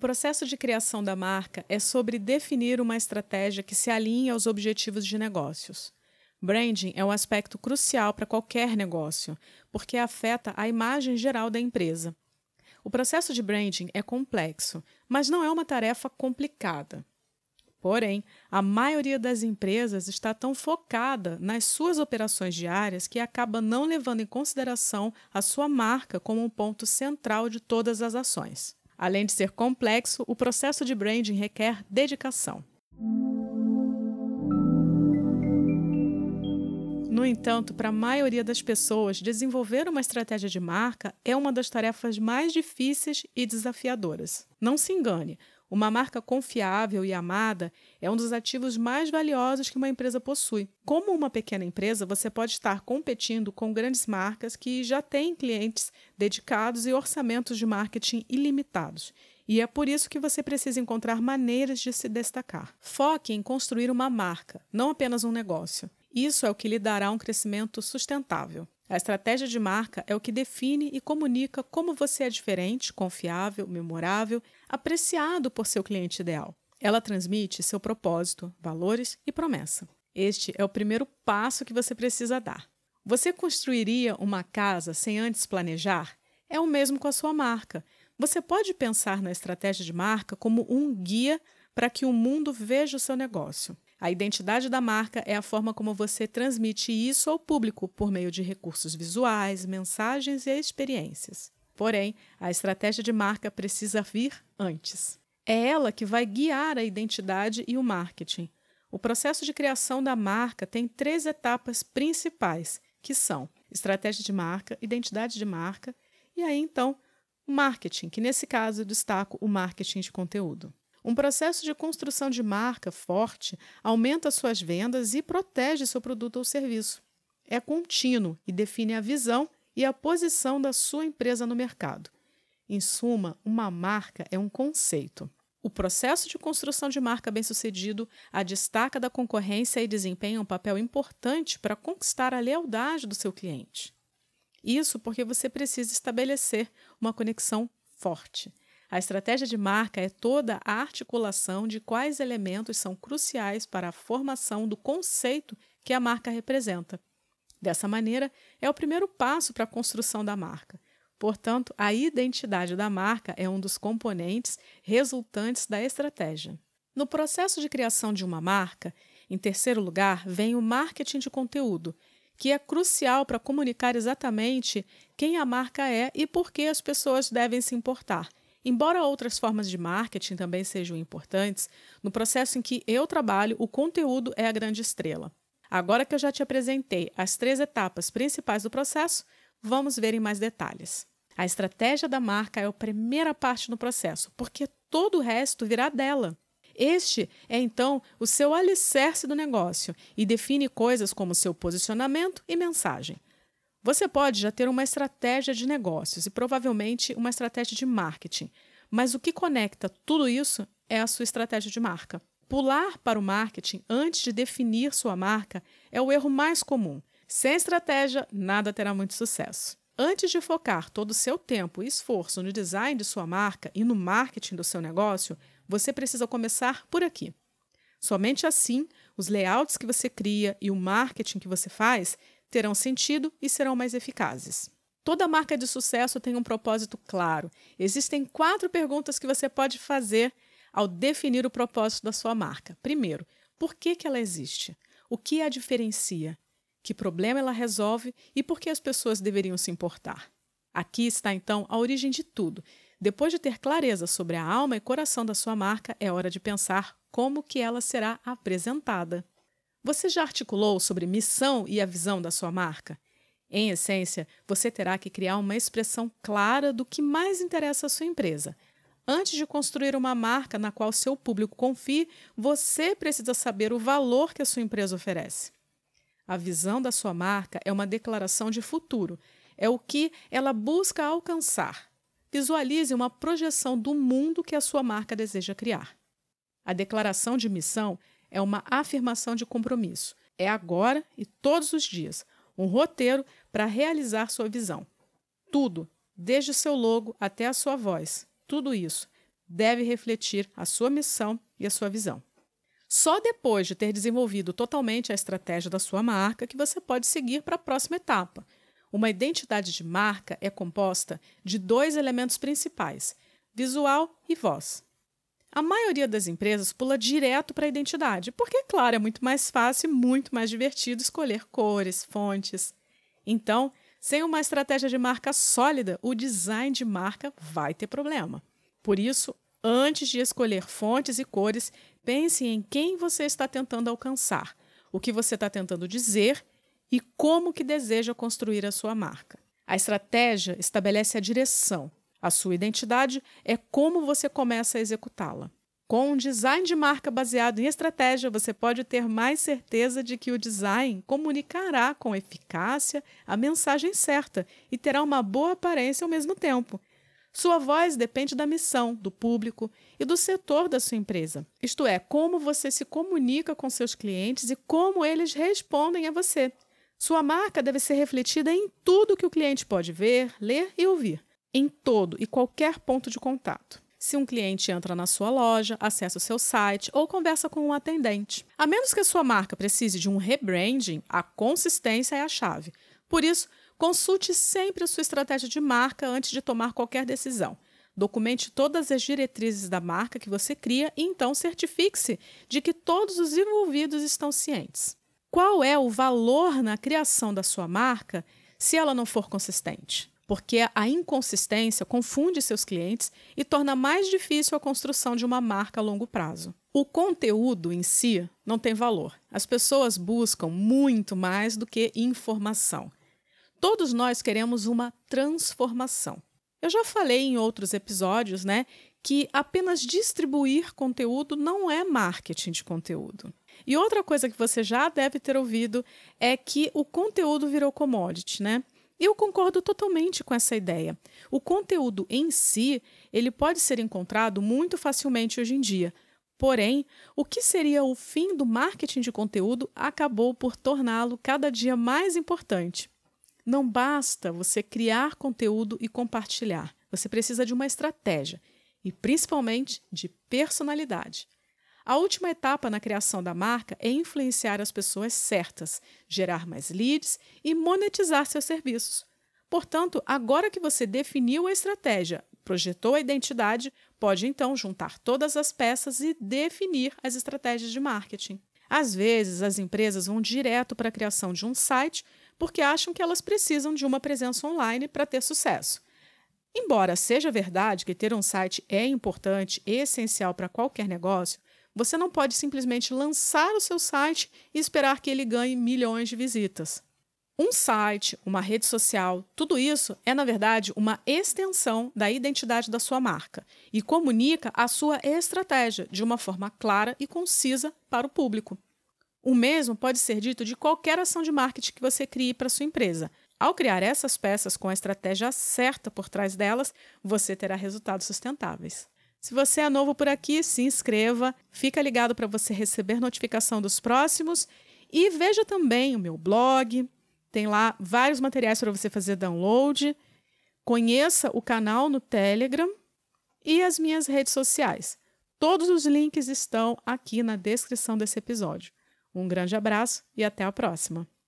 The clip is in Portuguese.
processo de criação da marca é sobre definir uma estratégia que se alinhe aos objetivos de negócios. Branding é um aspecto crucial para qualquer negócio, porque afeta a imagem geral da empresa. O processo de branding é complexo, mas não é uma tarefa complicada. Porém, a maioria das empresas está tão focada nas suas operações diárias que acaba não levando em consideração a sua marca como um ponto central de todas as ações. Além de ser complexo, o processo de branding requer dedicação. No entanto, para a maioria das pessoas, desenvolver uma estratégia de marca é uma das tarefas mais difíceis e desafiadoras. Não se engane, uma marca confiável e amada é um dos ativos mais valiosos que uma empresa possui. Como uma pequena empresa, você pode estar competindo com grandes marcas que já têm clientes dedicados e orçamentos de marketing ilimitados. E é por isso que você precisa encontrar maneiras de se destacar. Foque em construir uma marca, não apenas um negócio. Isso é o que lhe dará um crescimento sustentável. A estratégia de marca é o que define e comunica como você é diferente, confiável, memorável, apreciado por seu cliente ideal. Ela transmite seu propósito, valores e promessa. Este é o primeiro passo que você precisa dar. Você construiria uma casa sem antes planejar? É o mesmo com a sua marca. Você pode pensar na estratégia de marca como um guia para que o mundo veja o seu negócio. A identidade da marca é a forma como você transmite isso ao público por meio de recursos visuais, mensagens e experiências. Porém, a estratégia de marca precisa vir antes. É ela que vai guiar a identidade e o marketing. O processo de criação da marca tem três etapas principais, que são estratégia de marca, identidade de marca e aí então marketing, que nesse caso destaco o marketing de conteúdo. Um processo de construção de marca forte aumenta suas vendas e protege seu produto ou serviço. É contínuo e define a visão e a posição da sua empresa no mercado. Em suma, uma marca é um conceito. O processo de construção de marca bem-sucedido a destaca da concorrência e desempenha um papel importante para conquistar a lealdade do seu cliente. Isso porque você precisa estabelecer uma conexão forte. A estratégia de marca é toda a articulação de quais elementos são cruciais para a formação do conceito que a marca representa. Dessa maneira, é o primeiro passo para a construção da marca. Portanto, a identidade da marca é um dos componentes resultantes da estratégia. No processo de criação de uma marca, em terceiro lugar, vem o marketing de conteúdo, que é crucial para comunicar exatamente quem a marca é e por que as pessoas devem se importar Embora outras formas de marketing também sejam importantes, no processo em que eu trabalho, o conteúdo é a grande estrela. Agora que eu já te apresentei as três etapas principais do processo, vamos ver em mais detalhes. A estratégia da marca é a primeira parte do processo, porque todo o resto virá dela. Este é então o seu alicerce do negócio e define coisas como seu posicionamento e mensagem. Você pode já ter uma estratégia de negócios e provavelmente uma estratégia de marketing, mas o que conecta tudo isso é a sua estratégia de marca. Pular para o marketing antes de definir sua marca é o erro mais comum. Sem estratégia, nada terá muito sucesso. Antes de focar todo o seu tempo e esforço no design de sua marca e no marketing do seu negócio, você precisa começar por aqui. Somente assim, os layouts que você cria e o marketing que você faz terão sentido e serão mais eficazes. Toda marca de sucesso tem um propósito claro. Existem quatro perguntas que você pode fazer ao definir o propósito da sua marca. Primeiro, por que, que ela existe? O que a diferencia? Que problema ela resolve e por que as pessoas deveriam se importar? Aqui está então a origem de tudo. Depois de ter clareza sobre a alma e coração da sua marca, é hora de pensar como que ela será apresentada. Você já articulou sobre missão e a visão da sua marca? Em essência, você terá que criar uma expressão clara do que mais interessa à sua empresa. Antes de construir uma marca na qual seu público confie, você precisa saber o valor que a sua empresa oferece. A visão da sua marca é uma declaração de futuro, é o que ela busca alcançar. Visualize uma projeção do mundo que a sua marca deseja criar. A declaração de missão é uma afirmação de compromisso. É agora e todos os dias um roteiro para realizar sua visão. Tudo, desde seu logo até a sua voz, tudo isso deve refletir a sua missão e a sua visão. Só depois de ter desenvolvido totalmente a estratégia da sua marca que você pode seguir para a próxima etapa. Uma identidade de marca é composta de dois elementos principais: visual e voz. A maioria das empresas pula direto para a identidade, porque, claro, é muito mais fácil e muito mais divertido escolher cores, fontes. Então, sem uma estratégia de marca sólida, o design de marca vai ter problema. Por isso, antes de escolher fontes e cores, pense em quem você está tentando alcançar, o que você está tentando dizer e como que deseja construir a sua marca. A estratégia estabelece a direção. A sua identidade é como você começa a executá-la. Com um design de marca baseado em estratégia, você pode ter mais certeza de que o design comunicará com eficácia a mensagem certa e terá uma boa aparência ao mesmo tempo. Sua voz depende da missão, do público e do setor da sua empresa, isto é, como você se comunica com seus clientes e como eles respondem a você. Sua marca deve ser refletida em tudo que o cliente pode ver, ler e ouvir, em todo e qualquer ponto de contato se um cliente entra na sua loja, acessa o seu site ou conversa com um atendente. A menos que a sua marca precise de um rebranding, a consistência é a chave. Por isso, consulte sempre a sua estratégia de marca antes de tomar qualquer decisão. Documente todas as diretrizes da marca que você cria e então certifique-se de que todos os envolvidos estão cientes. Qual é o valor na criação da sua marca se ela não for consistente? Porque a inconsistência confunde seus clientes e torna mais difícil a construção de uma marca a longo prazo. O conteúdo em si não tem valor. As pessoas buscam muito mais do que informação. Todos nós queremos uma transformação. Eu já falei em outros episódios, né, que apenas distribuir conteúdo não é marketing de conteúdo. E outra coisa que você já deve ter ouvido é que o conteúdo virou commodity, né? Eu concordo totalmente com essa ideia. O conteúdo em si, ele pode ser encontrado muito facilmente hoje em dia. Porém, o que seria o fim do marketing de conteúdo acabou por torná-lo cada dia mais importante. Não basta você criar conteúdo e compartilhar. Você precisa de uma estratégia e, principalmente, de personalidade. A última etapa na criação da marca é influenciar as pessoas certas, gerar mais leads e monetizar seus serviços. Portanto, agora que você definiu a estratégia, projetou a identidade, pode então juntar todas as peças e definir as estratégias de marketing. Às vezes, as empresas vão direto para a criação de um site porque acham que elas precisam de uma presença online para ter sucesso. Embora seja verdade que ter um site é importante e essencial para qualquer negócio, você não pode simplesmente lançar o seu site e esperar que ele ganhe milhões de visitas. Um site, uma rede social, tudo isso é, na verdade, uma extensão da identidade da sua marca e comunica a sua estratégia de uma forma clara e concisa para o público. O mesmo pode ser dito de qualquer ação de marketing que você crie para sua empresa. Ao criar essas peças com a estratégia certa por trás delas, você terá resultados sustentáveis. Se você é novo por aqui, se inscreva, fica ligado para você receber notificação dos próximos e veja também o meu blog, tem lá vários materiais para você fazer download. Conheça o canal no Telegram e as minhas redes sociais. Todos os links estão aqui na descrição desse episódio. Um grande abraço e até a próxima!